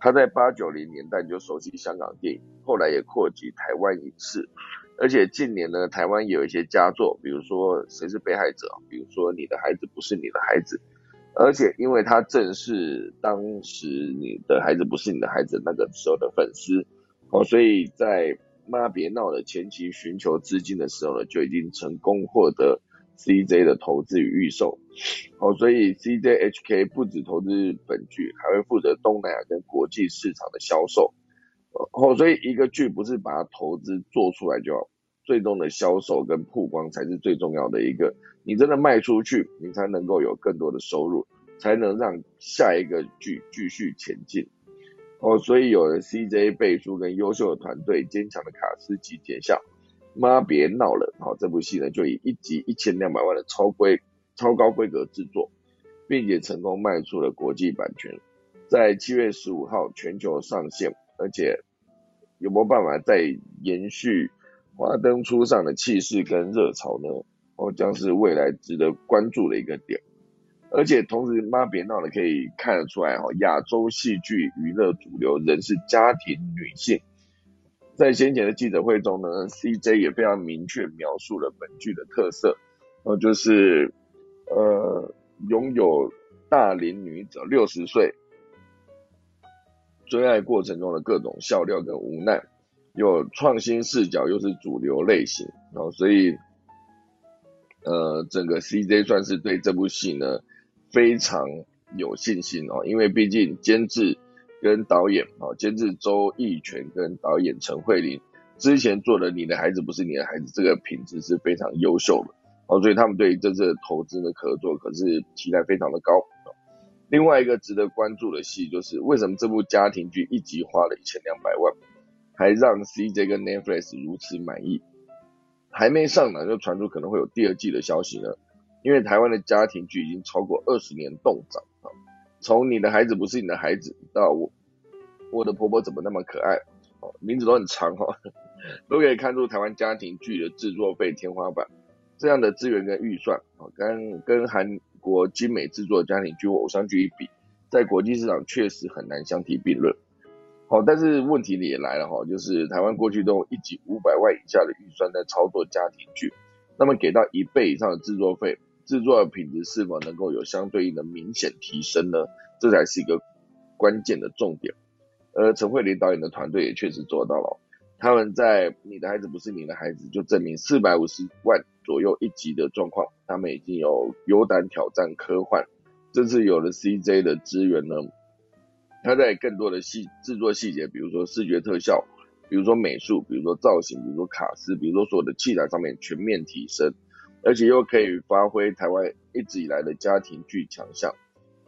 他在八九零年代就熟悉香港电影，后来也扩及台湾影视。而且近年呢，台湾有一些佳作，比如说《谁是被害者》，比如说《你的孩子不是你的孩子》，而且因为他正是当时《你的孩子不是你的孩子》那个时候的粉丝，哦，所以在妈别闹了前期寻求资金的时候呢，就已经成功获得 CJ 的投资与预售。哦，所以 CJ HK 不止投资本剧，还会负责东南亚跟国际市场的销售。哦，所以一个剧不是把它投资做出来就好，最终的销售跟曝光才是最重要的一个。你真的卖出去，你才能够有更多的收入，才能让下一个剧继续前进。哦，所以有了 CJ 背书跟优秀的团队、坚强的卡司集结下，妈别闹了！好，这部戏呢就以一集一千两百万的超规、超高规格制作，并且成功卖出了国际版权，在七月十五号全球上线。而且有没有办法再延续华灯初上的气势跟热潮呢？哦，将是未来值得关注的一个点。而且同时，妈别闹了，可以看得出来哈，亚洲戏剧娱乐主流仍是家庭女性。在先前的记者会中呢，CJ 也非常明确描述了本剧的特色，呃，就是呃，拥有大龄女子六十岁。追爱过程中的各种笑料跟无奈，有创新视角，又是主流类型，然后所以，呃，整个 CJ 算是对这部戏呢非常有信心哦，因为毕竟监制跟导演啊，监制周逸全跟导演陈慧琳之前做的《你的孩子不是你的孩子》，这个品质是非常优秀的哦，所以他们对于这次的投资的合作可是期待非常的高。另外一个值得关注的戏，就是为什么这部家庭剧一集花了一千两百万，还让 CJ 跟 Netflix 如此满意，还没上呢就传出可能会有第二季的消息呢？因为台湾的家庭剧已经超过二十年动涨啊，从你的孩子不是你的孩子到我我的婆婆怎么那么可爱，哦，名字都很长哈，都可以看出台湾家庭剧的制作费天花板，这样的资源跟预算啊，跟跟韩。国精美制作家庭剧偶像剧一比，在国际市场确实很难相提并论。好，但是问题也来了哈，就是台湾过去都一集五百万以下的预算在操作家庭剧，那么给到一倍以上的制作费，制作的品质是否能够有相对应的明显提升呢？这才是一个关键的重点。而陈慧琳导演的团队也确实做到了。他们在《你的孩子不是你的孩子》就证明四百五十万左右一集的状况，他们已经有有胆挑战科幻。这次有了 CJ 的资源呢，他在更多的细制作细节，比如说视觉特效，比如说美术，比如说造型，比如说卡司，比如说所有的器材上面全面提升，而且又可以发挥台湾一直以来的家庭剧强项，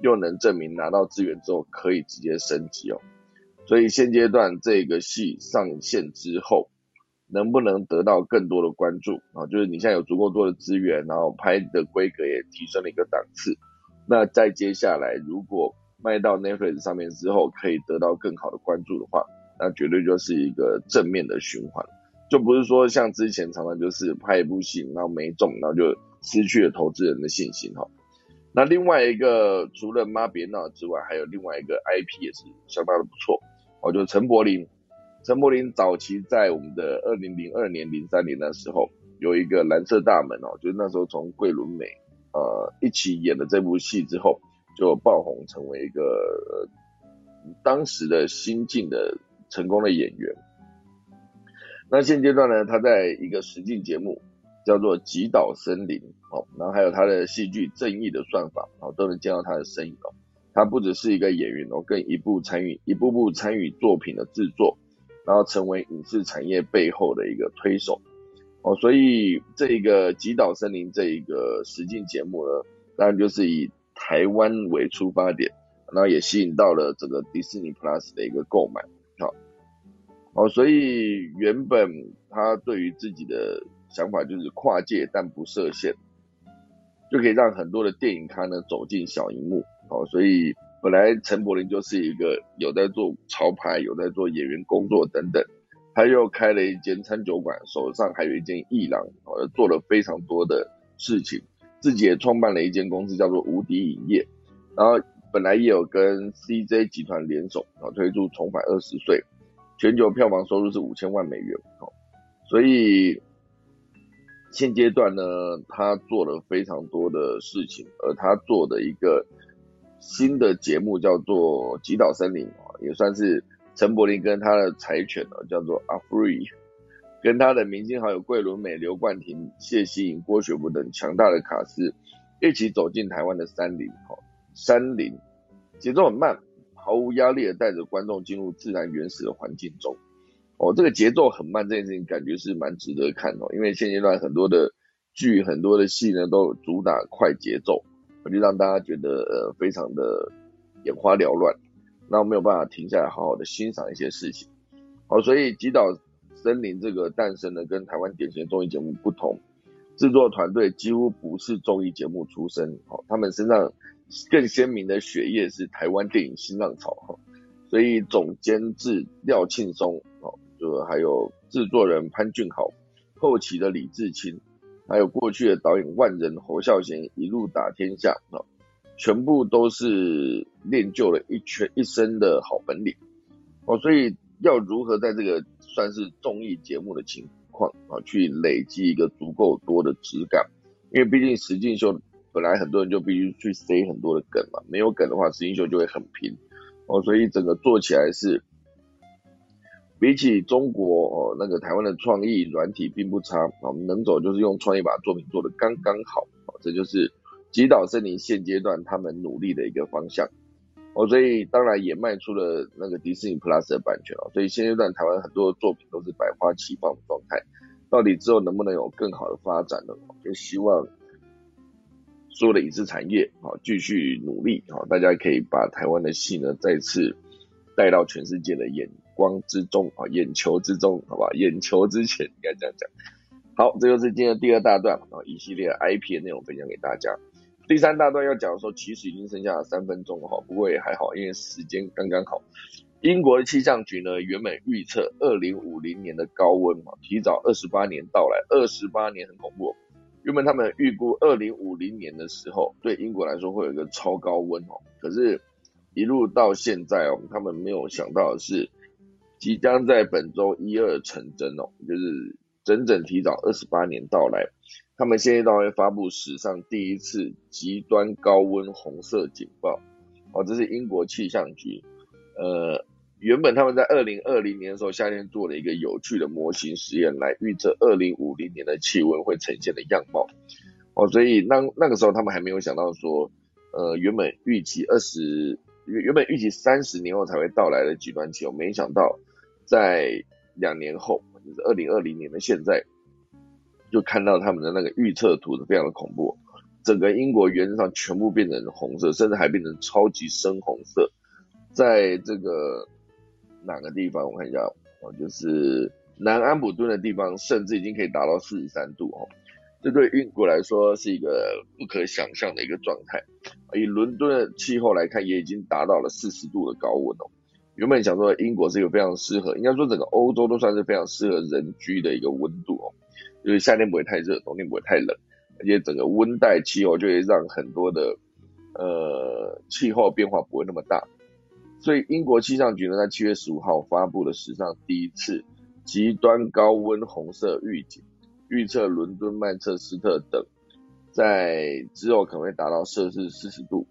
又能证明拿到资源之后可以直接升级哦。所以现阶段这个戏上线之后，能不能得到更多的关注啊？就是你现在有足够多的资源，然后拍的规格也提升了一个档次。那再接下来，如果卖到 Netflix 上面之后，可以得到更好的关注的话，那绝对就是一个正面的循环。就不是说像之前常常就是拍一部戏，然后没中，然后就失去了投资人的信心哈。那另外一个除了妈别闹之外，还有另外一个 IP 也是相当的不错。哦，就是陈柏霖，陈柏霖早期在我们的二零零二年、零三年的时候，有一个蓝色大门哦，就是那时候从桂纶镁呃一起演的这部戏之后，就爆红成为一个当时的新晋的成功的演员。那现阶段呢，他在一个实境节目叫做《极岛森林》哦，然后还有他的戏剧《正义的算法》哦，都能见到他的身影哦。他不只是一个演员哦，更一步参与一步步参与作品的制作，然后成为影视产业背后的一个推手哦。所以这一个《极岛森林》这一个实境节目呢，当然就是以台湾为出发点，然后也吸引到了这个迪士尼 Plus 的一个购买。哦，所以原本他对于自己的想法就是跨界但不设限，就可以让很多的电影咖呢走进小荧幕。哦，所以本来陈柏霖就是一个有在做潮牌、有在做演员工作等等，他又开了一间餐酒馆，手上还有一间艺廊，哦，做了非常多的事情，自己也创办了一间公司叫做无敌影业，然后本来也有跟 CJ 集团联手，啊，推出重返二十岁，全球票房收入是五千万美元，哦，所以现阶段呢，他做了非常多的事情，而他做的一个。新的节目叫做《极岛森林》啊，也算是陈柏霖跟他的柴犬啊，叫做阿 Free 跟他的明星好友桂纶镁、刘冠廷、谢欣颖、郭雪芙等强大的卡司一起走进台湾的山林，哈，山林节奏很慢，毫无压力的带着观众进入自然原始的环境中。哦，这个节奏很慢，这件事情感觉是蛮值得看哦，因为现阶段很多的剧、很多的戏呢，都主打快节奏，就让大家觉得呃非常的眼花缭乱，那没有办法停下来好好的欣赏一些事情。好，所以《极岛森林》这个诞生呢，跟台湾典型的综艺节目不同，制作团队几乎不是综艺节目出身，好，他们身上更鲜明的血液是台湾电影新浪潮哈，所以总监制廖庆松。就还有制作人潘俊豪，后期的李志清，还有过去的导演万人侯孝贤一路打天下啊，全部都是练就了一圈一身的好本领哦，所以要如何在这个算是综艺节目的情况啊，去累积一个足够多的质感，因为毕竟实境秀本来很多人就必须去塞很多的梗嘛，没有梗的话，实英秀就会很平哦，所以整个做起来是。比起中国哦，那个台湾的创意软体并不差我们能走就是用创意把作品做得刚刚好哦这就是极岛森林现阶段他们努力的一个方向哦，所以当然也卖出了那个迪士尼 Plus 的版权哦，所以现阶段台湾很多的作品都是百花齐放的状态，到底之后能不能有更好的发展呢？就希望所有的影视产业啊继续努力啊，大家可以把台湾的戏呢再次带到全世界的眼。光之中啊，眼球之中，好吧，眼球之前应该这样讲。好，这就是今天第二大段啊，一系列 IP 的内容分享给大家。第三大段要讲的时候，其实已经剩下三分钟了哈，不过也还好，因为时间刚刚好。英国的气象局呢，原本预测二零五零年的高温嘛，提早二十八年到来，二十八年很恐怖。原本他们预估二零五零年的时候，对英国来说会有一个超高温哦，可是，一路到现在哦，他们没有想到的是。即将在本周一二成真哦，就是整整提早二十八年到来。他们现在都会发布史上第一次极端高温红色警报哦，这是英国气象局。呃，原本他们在二零二零年的时候夏天做了一个有趣的模型实验，来预测二零五零年的气温会呈现的样貌哦，所以那那个时候他们还没有想到说，呃，原本预期二十原原本预期三十年后才会到来的极端气候，没想到。在两年后，就是二零二零年的现在，就看到他们的那个预测图是非常的恐怖，整个英国原则上全部变成红色，甚至还变成超级深红色。在这个哪个地方？我看一下，哦，就是南安普敦的地方，甚至已经可以达到四十三度哦。这对英国来说是一个不可想象的一个状态。以伦敦的气候来看，也已经达到了四十度的高温哦。原本想说英国是一个非常适合，应该说整个欧洲都算是非常适合人居的一个温度哦，就是夏天不会太热，冬天不会太冷，而且整个温带气候就会让很多的呃气候变化不会那么大。所以英国气象局呢在七月十五号发布了史上第一次极端高温红色预警，预测伦敦、曼彻斯特等在之后可能会达到摄氏四十度，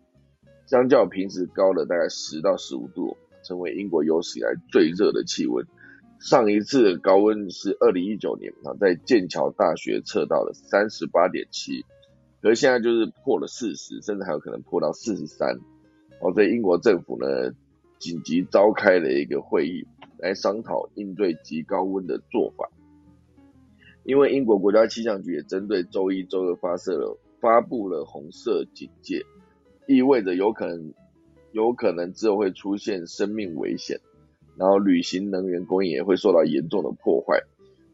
相较平时高了大概十到十五度。成为英国有史以来最热的气温，上一次高温是二零一九年啊，在剑桥大学测到了三十八点七，可是现在就是破了四十，甚至还有可能破到四十三。哦，所以英国政府呢紧急召开了一个会议，来商讨应对极高温的做法。因为英国国家气象局也针对周一、周二发射了发布了红色警戒，意味着有可能。有可能之后会出现生命危险，然后旅行能源供应也会受到严重的破坏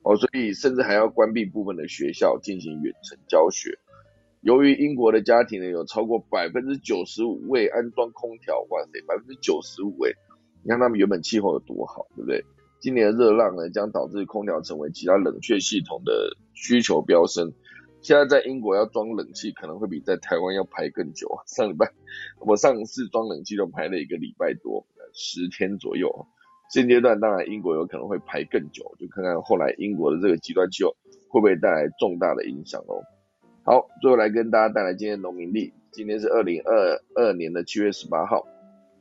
哦，所以甚至还要关闭部分的学校进行远程教学。由于英国的家庭呢有超过百分之九十五未安装空调，哇塞，百分之九十五位，你看他们原本气候有多好，对不对？今年的热浪呢将导致空调成为其他冷却系统的需求飙升。现在在英国要装冷气，可能会比在台湾要排更久啊！上礼拜我上次装冷气就排了一个礼拜多，十天左右。现阶段当然英国有可能会排更久，就看看后来英国的这个极端气候会不会带来重大的影响哦。好，最后来跟大家带来今天农民历，今天是二零二二年的七月十八号，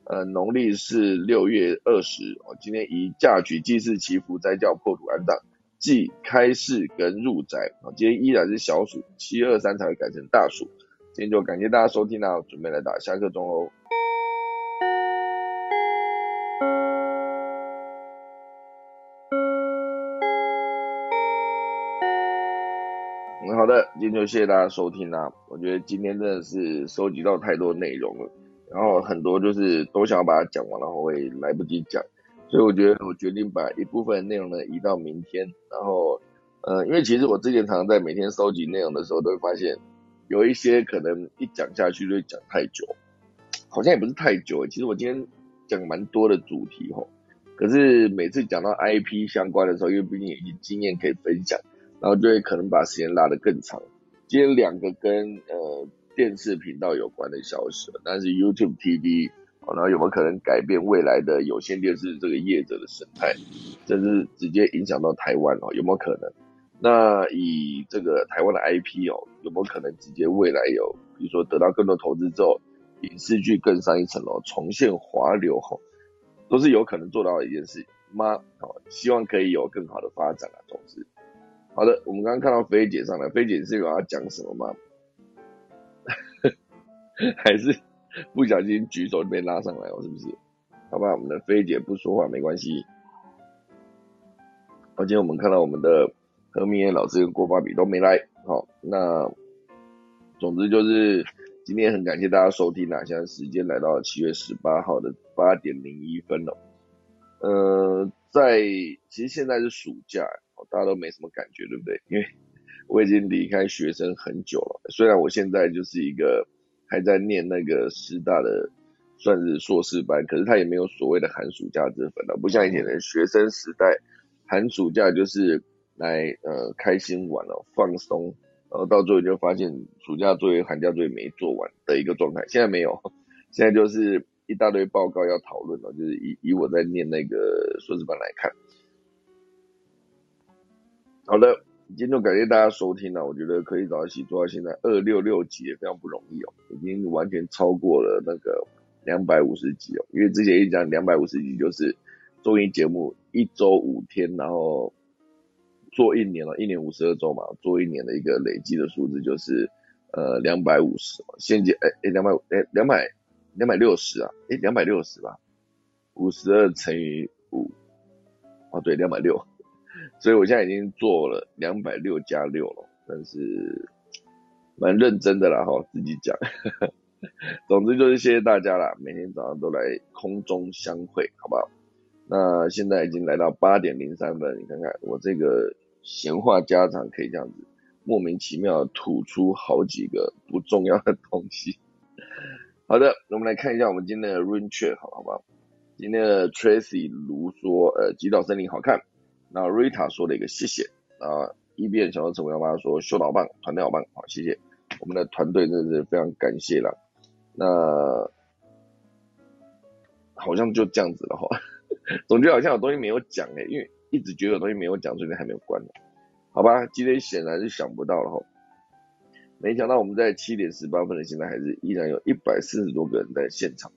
呃，农历是六月二十。哦，今天以嫁娶祭祀祈福斋教破土安葬。即开市跟入宅啊，今天依然是小暑，七二三才会改成大暑。今天就感谢大家收听啦，准备来打下课钟喽。好的，今天就谢谢大家收听啦。我觉得今天真的是收集到太多内容了，然后很多就是都想要把它讲完，然后会来不及讲，所以我觉得我决定把一部分内容呢移到明天。然后，呃，因为其实我之前常常在每天收集内容的时候，都会发现。有一些可能一讲下去就会讲太久，好像也不是太久其实我今天讲蛮多的主题吼，可是每次讲到 IP 相关的时候，因为毕竟有些经验可以分享，然后就会可能把时间拉得更长。今天两个跟呃电视频道有关的消息，但是 YouTube TV，然后有没有可能改变未来的有线电视这个业者的生态，甚至直接影响到台湾哦？有没有可能？那以这个台湾的 IP 哦，有没有可能直接未来有，比如说得到更多投资之后，影视剧更上一层楼，重现华流哦，都是有可能做到的一件事吗？好，希望可以有更好的发展啊，总之，好的，我们刚刚看到菲姐上来，菲姐是有要讲什么吗？还是不小心举手被拉上来了，是不是？好吧，我们的菲姐不说话没关系。而且我们看到我们的。何明彦老师跟郭巴比都没来，好，那总之就是今天很感谢大家收听啦，现在时间来到七月十八号的八点零一分了，呃，在其实现在是暑假，大家都没什么感觉，对不对？因为我已经离开学生很久了，虽然我现在就是一个还在念那个师大的算是硕士班，可是他也没有所谓的寒暑假之分了，不像以前的学生时代，寒暑假就是。来呃开心玩哦，放松，然后到最后就发现暑假作业、寒假作业没做完的一个状态。现在没有，现在就是一大堆报告要讨论了。就是以以我在念那个硕士班来看，好的，今天就感谢大家收听了。我觉得可以早一起做到现在二六六集也非常不容易哦，已经完全超过了那个两百五十集哦。因为之前一讲两百五十集就是综艺节目一周五天，然后。做一年了，一年五十二周嘛，做一年的一个累计的数字就是呃两百五十，现金哎哎两百哎两百两百六十啊，哎两百六十吧，五十二乘以五，哦对两百六，所以我现在已经做了两百六加六了，但是蛮认真的啦哈，自己讲，总之就是谢谢大家啦，每天早上都来空中相会，好不好？那现在已经来到八点零三分，你看看我这个闲话家常可以这样子莫名其妙吐出好几个不重要的东西。好的，我们来看一下我们今天的 Rain Check 好好不好？今天的 Tracy 卢说，呃，极岛森林好看。那 Rita 说了一个谢谢。啊，一边小陈伟妈说秀老棒，团队好棒，好谢谢。我们的团队真的是非常感谢了。那好像就这样子了哈。总觉得好像有东西没有讲哎，因为一直觉得有东西没有讲，所以还没有关好吧，今天显然是想不到了哈。没想到我们在七点十八分的现在还是依然有一百四十多个人在现场。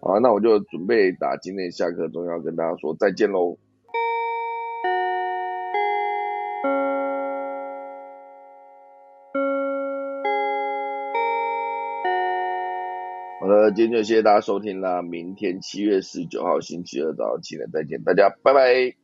好，那我就准备打今天下课钟，要跟大家说再见喽。好的，今天就谢谢大家收听啦，明天七月十九号星期二早上七点再见，大家拜拜。